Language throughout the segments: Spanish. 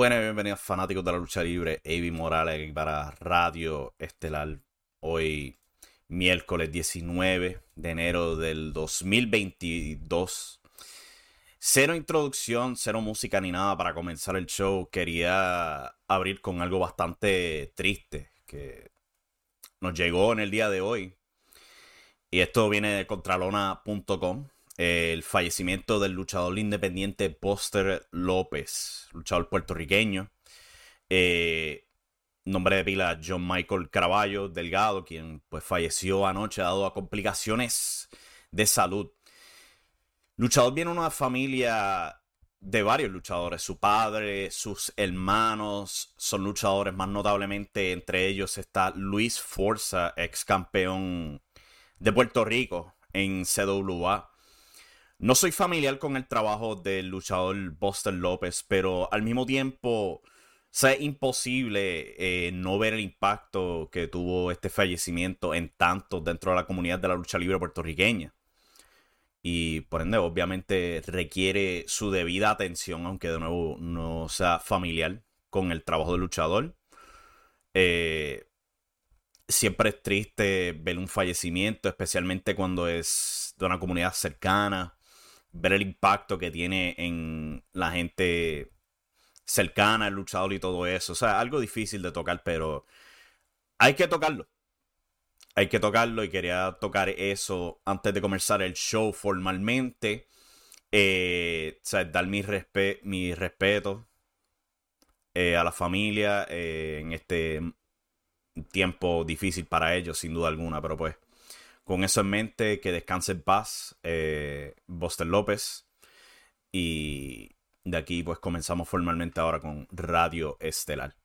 Bueno, bienvenidos fanáticos de la lucha libre. Avi Morales para Radio Estelar. Hoy, miércoles 19 de enero del 2022. Cero introducción, cero música ni nada para comenzar el show. Quería abrir con algo bastante triste que nos llegó en el día de hoy. Y esto viene de contralona.com el fallecimiento del luchador independiente Buster López, luchador puertorriqueño. Eh, nombre de pila John Michael Caraballo Delgado, quien pues falleció anoche dado a complicaciones de salud. Luchador viene una familia de varios luchadores. Su padre, sus hermanos son luchadores, más notablemente entre ellos está Luis Forza, ex campeón de Puerto Rico en CWA. No soy familiar con el trabajo del luchador Buster López, pero al mismo tiempo es imposible eh, no ver el impacto que tuvo este fallecimiento en tanto dentro de la comunidad de la lucha libre puertorriqueña. Y por ende, obviamente requiere su debida atención, aunque de nuevo no sea familiar con el trabajo del luchador. Eh, siempre es triste ver un fallecimiento, especialmente cuando es de una comunidad cercana ver el impacto que tiene en la gente cercana, el luchador y todo eso. O sea, algo difícil de tocar, pero hay que tocarlo. Hay que tocarlo y quería tocar eso antes de comenzar el show formalmente. Eh, o sea, dar mi, mi respeto eh, a la familia eh, en este tiempo difícil para ellos, sin duda alguna, pero pues con eso en mente, que descanse en paz, eh, Buster López. Y de aquí pues comenzamos formalmente ahora con Radio Estelar.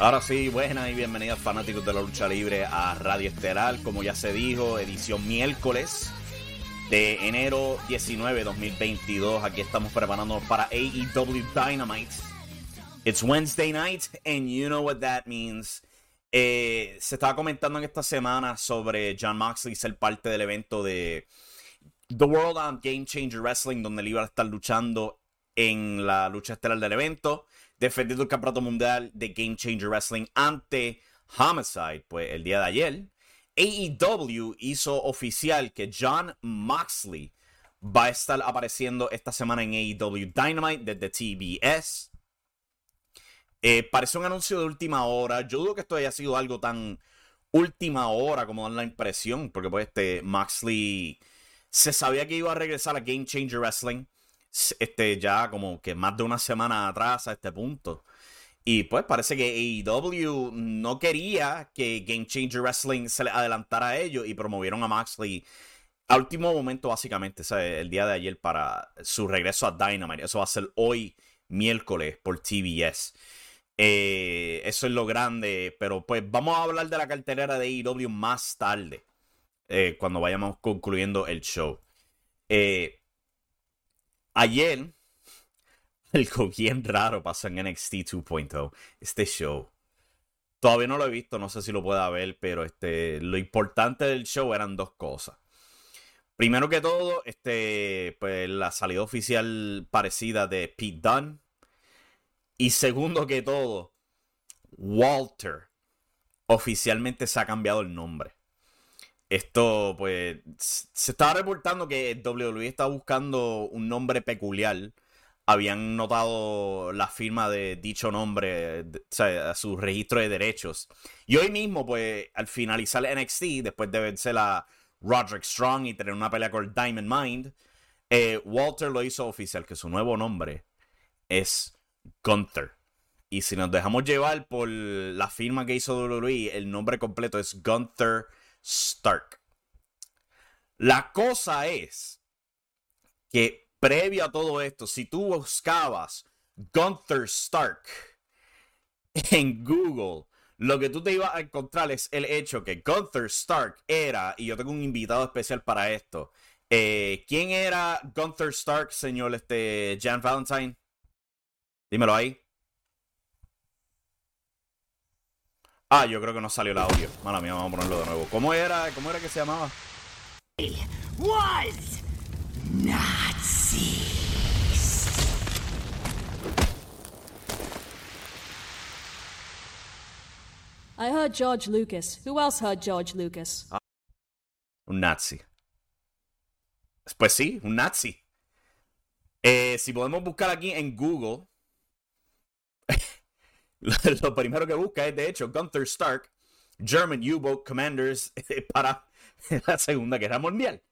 Ahora sí, buenas y bienvenidos fanáticos de la lucha libre a Radio Estelar, como ya se dijo, edición miércoles de enero 19, 2022. Aquí estamos preparándonos para AEW Dynamite. It's Wednesday night and you know what that means. Eh, se estaba comentando en esta semana sobre John Moxley ser parte del evento de The World on Game Changer Wrestling, donde él iba a estar luchando en la lucha estelar del evento defendiendo el campeonato mundial de Game Changer Wrestling ante Homicide. Pues el día de ayer, AEW hizo oficial que John Moxley va a estar apareciendo esta semana en AEW Dynamite desde TBS. Eh, parece un anuncio de última hora. Yo dudo que esto haya sido algo tan última hora como dan la impresión, porque pues este Moxley se sabía que iba a regresar a Game Changer Wrestling este, ya como que más de una semana atrás a este punto. Y pues parece que AEW no quería que Game Changer Wrestling se le adelantara a ellos y promovieron a Moxley a último momento, básicamente, el día de ayer para su regreso a Dynamite. Eso va a ser hoy, miércoles, por TBS. Eh, eso es lo grande, pero pues vamos a hablar de la cartelera de IW más tarde, eh, cuando vayamos concluyendo el show. Eh, ayer, algo bien raro pasó en NXT 2.0, este show. Todavía no lo he visto, no sé si lo pueda ver, pero este, lo importante del show eran dos cosas. Primero que todo, este, pues la salida oficial parecida de Pete Dunne. Y segundo que todo, Walter oficialmente se ha cambiado el nombre. Esto, pues, se estaba reportando que WWE está buscando un nombre peculiar. Habían notado la firma de dicho nombre, a su registro de derechos. Y hoy mismo, pues, al finalizar NXT, después de verse la Roderick Strong y tener una pelea con Diamond Mind, eh, Walter lo hizo oficial que su nuevo nombre es Gunther. Y si nos dejamos llevar por la firma que hizo WWE, el nombre completo es Gunther Stark. La cosa es que previo a todo esto, si tú buscabas Gunther Stark en Google, lo que tú te ibas a encontrar es el hecho que Gunther Stark era, y yo tengo un invitado especial para esto. Eh, ¿Quién era Gunther Stark, señor este, Jan Valentine? Dímelo ahí. Ah, yo creo que no salió el audio. Mala mía, vamos a ponerlo de nuevo. ¿Cómo era, cómo era que se llamaba? Was Nazis. I heard George Lucas. Who else heard George Lucas? Ah, un nazi. Pues sí, un nazi. Eh, si podemos buscar aquí en Google, lo primero que busca es, de hecho, Gunther Stark, German U-Boat Commanders para la Segunda Guerra Mundial.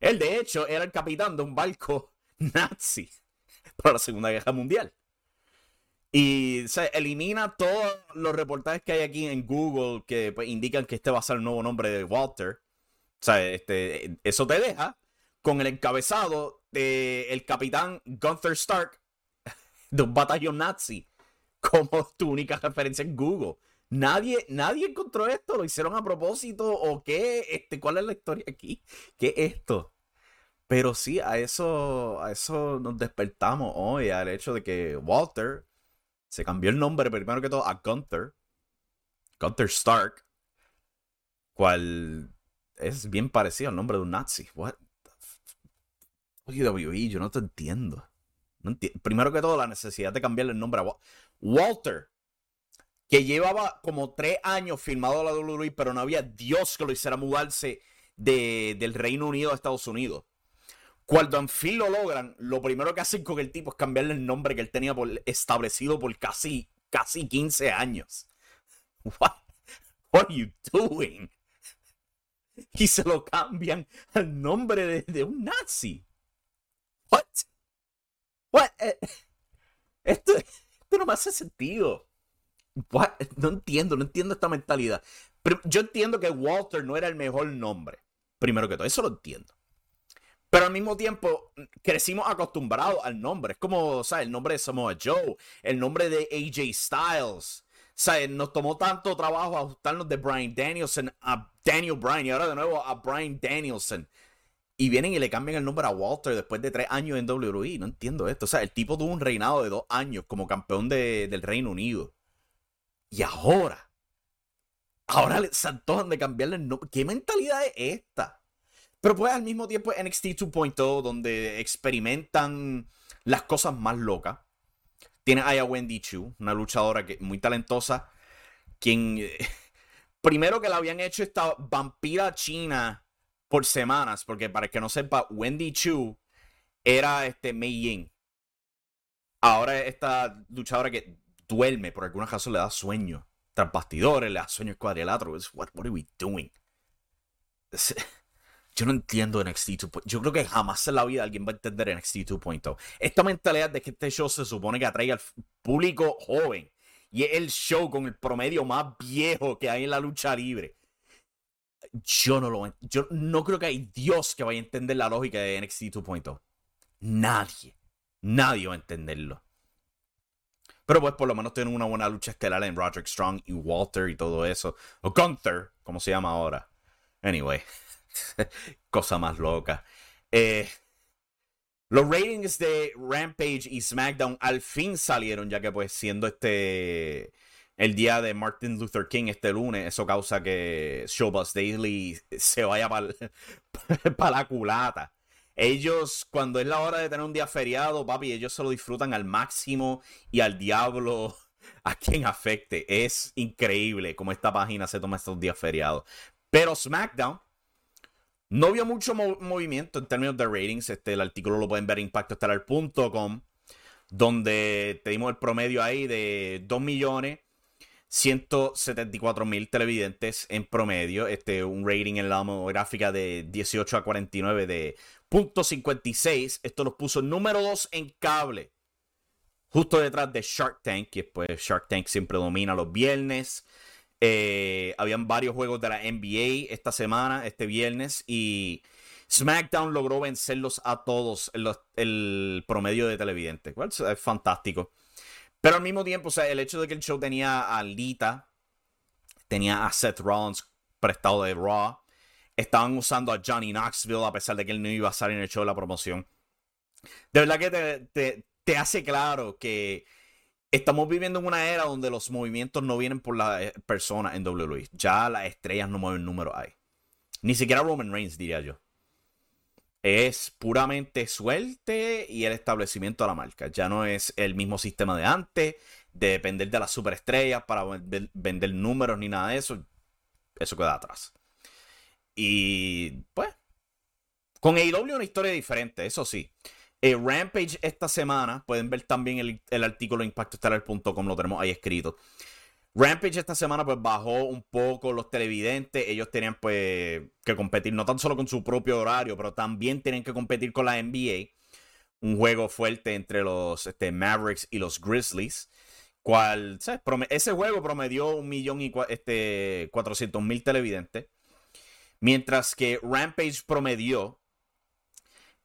Él, de hecho, era el capitán de un barco nazi para la Segunda Guerra Mundial. Y se elimina todos los reportajes que hay aquí en Google que pues, indican que este va a ser el nuevo nombre de Walter. O sea, este, eso te deja con el encabezado del el capitán Gunther Stark de un batallón nazi como tu única referencia en Google. Nadie, nadie encontró esto, lo hicieron a propósito o qué, este, ¿cuál es la historia aquí? ¿Qué es esto? Pero sí, a eso, a eso nos despertamos hoy, al hecho de que Walter se cambió el nombre primero que todo a Gunther, Gunther Stark, cual es bien parecido al nombre de un nazi. What? WWE, yo no te entiendo. Primero que todo, la necesidad de cambiarle el nombre a Walter, que llevaba como tres años filmado a la WWE, pero no había Dios que lo hiciera mudarse de, del Reino Unido a Estados Unidos. Cuando en fin lo logran, lo primero que hacen con el tipo es cambiarle el nombre que él tenía establecido por casi, casi 15 años. What, what are you doing? Y se lo cambian al nombre de, de un nazi. What? What? Eh, esto, esto, no me hace sentido. No entiendo, no entiendo esta mentalidad. Pero yo entiendo que Walter no era el mejor nombre. Primero que todo, eso lo entiendo. Pero al mismo tiempo, crecimos acostumbrados al nombre. Es como, ¿sabes? El nombre de Samoa Joe, el nombre de AJ Styles. ¿Sabes? Nos tomó tanto trabajo ajustarnos de Brian Danielson a Daniel Bryan y ahora de nuevo a Brian Danielson. Y vienen y le cambian el nombre a Walter después de tres años en WWE. No entiendo esto. O sea, el tipo tuvo un reinado de dos años como campeón del Reino Unido. Y ahora, ahora se antojan de cambiarle el nombre. ¿Qué mentalidad es esta? Pero pues al mismo tiempo NXT 2.0, donde experimentan las cosas más locas. Tiene a Wendy Chu, una luchadora que, muy talentosa, quien primero que la habían hecho esta vampira china por semanas, porque para que no sepa, Wendy Chu era este Mei Yin. Ahora esta luchadora que duerme, por alguna razón le da sueño. Tras bastidores, le da sueño el cuadrilátero. What, what are we doing? Yo no entiendo NXT 2.0. Yo creo que jamás en la vida alguien va a entender NXT 2.0. Esta mentalidad de que este show se supone que atrae al público joven. Y es el show con el promedio más viejo que hay en la lucha libre. Yo no lo yo no creo que hay Dios que vaya a entender la lógica de NXT 2.0. Nadie. Nadie va a entenderlo. Pero pues por lo menos tienen una buena lucha estelar en Roderick Strong y Walter y todo eso. O Gunther, como se llama ahora. Anyway. Cosa más loca. Eh, los ratings de Rampage y SmackDown al fin salieron, ya que pues siendo este el día de Martin Luther King este lunes, eso causa que Showbuzz Daily se vaya para la culata. Ellos, cuando es la hora de tener un día feriado, papi, ellos se lo disfrutan al máximo y al diablo a quien afecte. Es increíble cómo esta página se toma estos días feriados. Pero SmackDown no vio mucho movimiento en términos de ratings. Este, el artículo lo pueden ver en donde tenemos el promedio ahí de 2 millones. 174 mil televidentes en promedio, este, un rating en la demográfica de 18 a 49 de .56. Esto los puso número 2 en cable, justo detrás de Shark Tank, que pues Shark Tank siempre domina los viernes. Eh, habían varios juegos de la NBA esta semana, este viernes, y SmackDown logró vencerlos a todos el promedio de televidentes. es fantástico. Pero al mismo tiempo, o sea, el hecho de que el show tenía a Lita, tenía a Seth Rollins prestado de Raw, estaban usando a Johnny Knoxville a pesar de que él no iba a salir en el show de la promoción. De verdad que te, te hace claro que Estamos viviendo en una era donde los movimientos no vienen por la eh, persona en WWE. Ya las estrellas no mueven números ahí. Ni siquiera Roman Reigns, diría yo. Es puramente suerte y el establecimiento de la marca. Ya no es el mismo sistema de antes, de depender de las superestrellas para vender números ni nada de eso. Eso queda atrás. Y pues, con AEW una historia diferente, eso sí. Eh, Rampage esta semana, pueden ver también el, artículo en impactoestelar.com, lo tenemos ahí escrito. Rampage esta semana pues bajó un poco los televidentes, ellos tenían pues que competir no tan solo con su propio horario, pero también tienen que competir con la NBA, un juego fuerte entre los este, Mavericks y los Grizzlies, cual, ese juego promedió un millón y este, cuatrocientos mil televidentes, mientras que Rampage promedió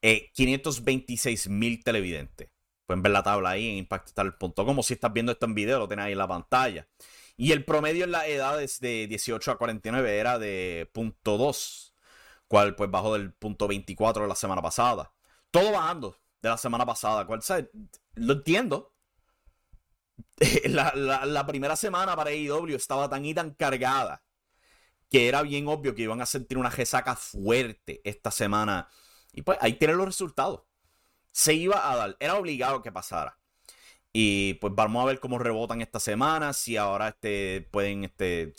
526 eh, mil televidentes. Pueden ver la tabla ahí en impacttal.com. Si estás viendo esto en video, lo tenés ahí en la pantalla. Y el promedio en las edades de 18 a 49 era de punto .2, cual pues bajó del punto .24 de la semana pasada. Todo bajando de la semana pasada, cual lo entiendo. La, la, primera semana para AEW estaba tan y tan cargada que era bien obvio que iban a sentir una resaca fuerte esta semana y pues ahí tienen los resultados. Se iba a dar, era obligado que pasara. Y pues vamos a ver cómo rebotan esta semana, si ahora este, pueden, este,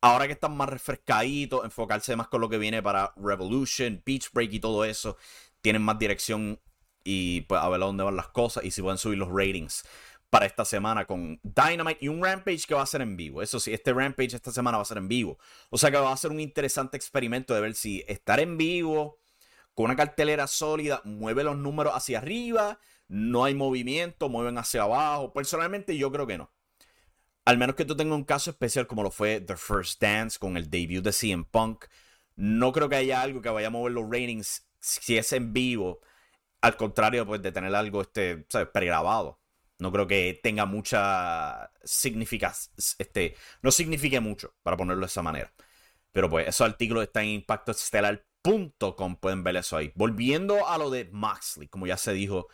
ahora que están más refrescaditos, enfocarse más con lo que viene para Revolution, Beach Break y todo eso, tienen más dirección y pues a ver a dónde van las cosas y si pueden subir los ratings para esta semana con Dynamite y un Rampage que va a ser en vivo. Eso sí, este Rampage esta semana va a ser en vivo. O sea que va a ser un interesante experimento de ver si estar en vivo con una cartelera sólida, mueve los números hacia arriba, no hay movimiento, mueven hacia abajo. Personalmente yo creo que no. Al menos que tú tengas un caso especial como lo fue The First Dance con el debut de CM Punk. No creo que haya algo que vaya a mover los ratings si es en vivo. Al contrario, pues de tener algo este, ¿sabes? pregrabado. No creo que tenga mucha significación. Este, no signifique mucho, para ponerlo de esa manera. Pero pues esos artículos están en Impacto Estelar Com pueden ver eso ahí. Volviendo a lo de Moxley, como ya se dijo,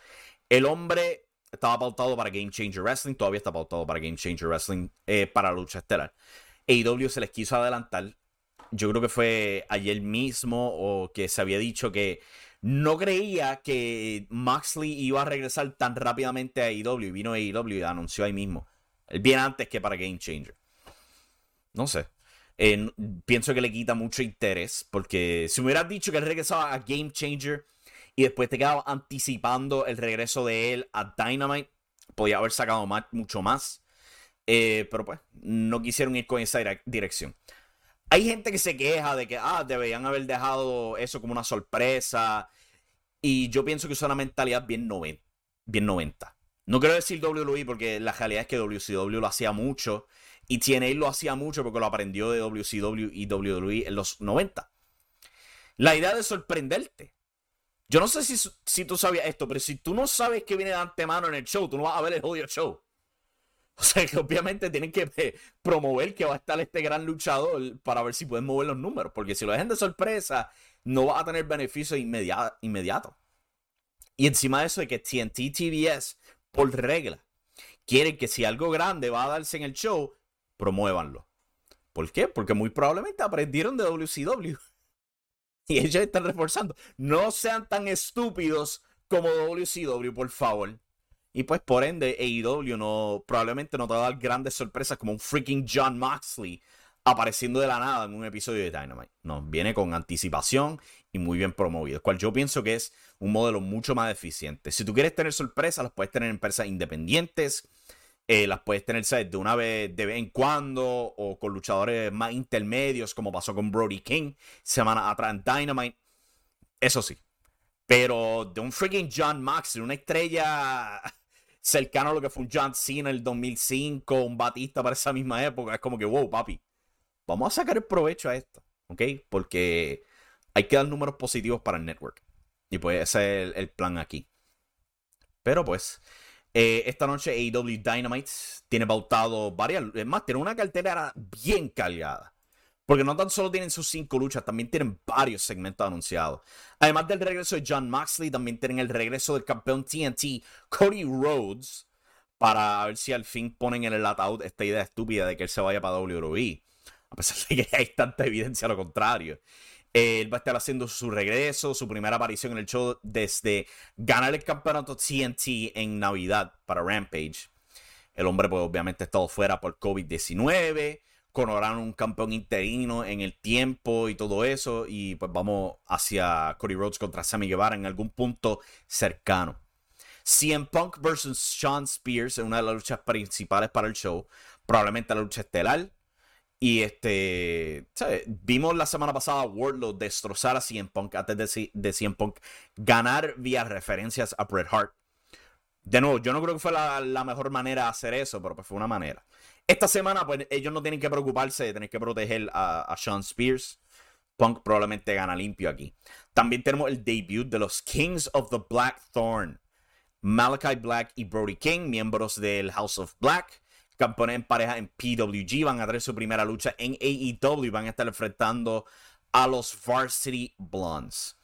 el hombre estaba pautado para Game Changer Wrestling, todavía está pautado para Game Changer Wrestling eh, para lucha estelar. AEW se les quiso adelantar. Yo creo que fue ayer mismo o que se había dicho que no creía que Moxley iba a regresar tan rápidamente a AEW. Vino AEW y anunció ahí mismo. Él viene antes que para Game Changer. No sé pienso que le quita mucho interés, porque si me hubieras dicho que él regresaba a Game Changer y después te quedaba anticipando el regreso de él a Dynamite, podía haber sacado mucho más. Eh, pero pues, no quisieron ir con esa dirección. Hay gente que se queja de que, ah, deberían haber dejado eso como una sorpresa. Y yo pienso que es una mentalidad bien 90. Bien 90. No quiero decir WWE porque la realidad es que WCW lo hacía mucho y TNA lo hacía mucho porque lo aprendió de WCW y WWE en los 90. La idea de sorprenderte. Yo no sé si, si tú sabías esto, pero si tú no sabes qué viene de antemano en el show, tú no vas a ver el audio show. O sea que obviamente tienen que promover que va a estar este gran luchador para ver si pueden mover los números. Porque si lo dejan de sorpresa, no va a tener beneficio inmediato. Y encima de eso de que TNT TBS, por regla, quieren que si algo grande va a darse en el show, promuévanlo. ¿Por qué? Porque muy probablemente aprendieron de WCW. Y ellos están reforzando. No sean tan estúpidos como WCW, por favor. Y pues por ende, AEW probablemente no te va a dar grandes sorpresas como un freaking John Moxley apareciendo de la nada en un episodio de Dynamite. No, viene con anticipación y muy bien promovido. Cual yo pienso que es un modelo mucho más eficiente. Si tú quieres tener sorpresas, las puedes tener en empresas independientes. Eh, las puedes tener de una vez de vez en cuando o con luchadores más intermedios como pasó con Brody King semana atrás en Dynamite. Eso sí. Pero de un freaking John Moxley, una estrella cercano a lo que fue un John Cena en el 2005, un Batista para esa misma época. Es como que, wow, papi, vamos a sacar el provecho a esto, ¿ok? Porque hay que dar números positivos para el network. Y pues ese es el, plan aquí. Pero pues, eh, esta noche AEW Dynamite tiene pautado varias. Es más, tiene una cartera bien cargada. Porque no tan solo tienen sus cinco luchas, también tienen varios segmentos anunciados. Además del regreso de John Moxley, también tienen el regreso del campeón TNT, Cody Rhodes, para ver si al fin ponen en el ataúd esta idea estúpida de que él se vaya para WWE. A pesar de que hay tanta evidencia a lo contrario. Él va a estar haciendo su regreso, su primera aparición en el show desde ganar el campeonato TNT en Navidad para Rampage. El hombre, pues obviamente, ha estado fuera por COVID-19 coronaron un campeón interino en el tiempo y todo eso. Y pues vamos hacia Cody Rhodes contra Sammy Guevara en algún punto cercano. CM Punk versus Sean Spears en una de las luchas principales para el show. Probablemente la lucha estelar. Y este, Vimos la semana pasada a Wardlow destrozar a CM Punk antes de, de CM Punk ganar vía referencias a Bret Hart. De nuevo, yo no creo que fue la, mejor manera de hacer eso, pero pues fue una manera. Esta semana, pues ellos no tienen que preocuparse de tener que proteger a, Sean Spears. Punk probablemente gana limpio aquí. También tenemos el debut de los Kings of the Blackthorn. Malachi Black y Brody King, miembros del House of Black, campeones en pareja en PWG, van a tener su primera lucha en AEW van a estar enfrentando a los Varsity Blondes.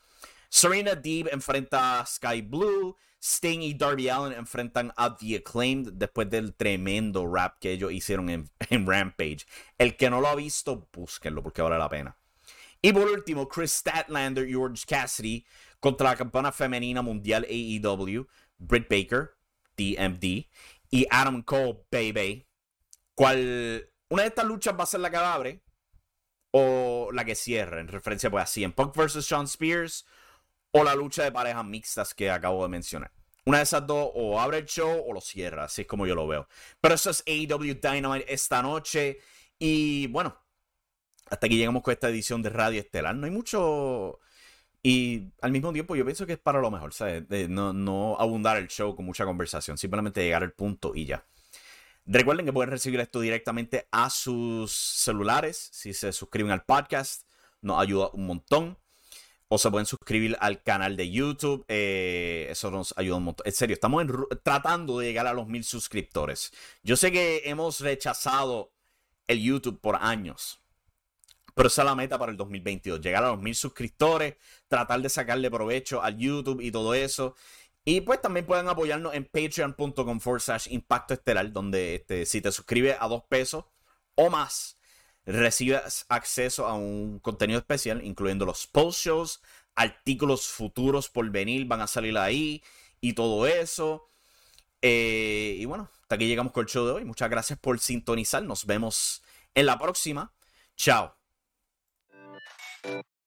Serena Deeb enfrenta a Sky Blue. Sting y Darby Allen enfrentan a The Acclaimed después del tremendo rap que ellos hicieron en, Rampage. El que no lo ha visto, búsquenlo porque vale la pena. Y por último, Chris Statlander y George Cassidy contra la campeona femenina mundial AEW, Britt Baker, DMD, y Adam Cole, Baby. ¿Cuál, una de estas luchas va a ser la que abre o la que cierre, en referencia pues así, en Punk vs. Sean Spears o la lucha de parejas mixtas que acabo de mencionar. Una de esas dos o abre el show o lo cierra, así es como yo lo veo. Pero eso es AEW Dynamite esta noche. Y bueno, hasta aquí llegamos con esta edición de Radio Estelar. No hay mucho... Y al mismo tiempo yo pienso que es para lo mejor, ¿sabes? No, no abundar el show con mucha conversación, simplemente llegar al punto y ya. Recuerden que pueden recibir esto directamente a sus celulares si se suscriben al podcast. Nos ayuda un montón o se pueden suscribir al canal de YouTube. Eh, eso nos ayuda un montón. En serio, estamos tratando de llegar a los mil suscriptores. Yo sé que hemos rechazado el YouTube por años. Pero esa es la meta para el 2022. Llegar a los mil suscriptores, tratar de sacarle provecho al YouTube y todo eso. Y pues también pueden apoyarnos en patreon.com slash impacto estelar, donde este, si te suscribes a dos pesos o más, recibes acceso a un contenido especial, incluyendo los post shows, artículos futuros por venir, van a salir ahí y todo eso. Eh, y bueno, hasta aquí llegamos con el show de hoy. Muchas gracias por sintonizar. Nos vemos en la próxima. Chao.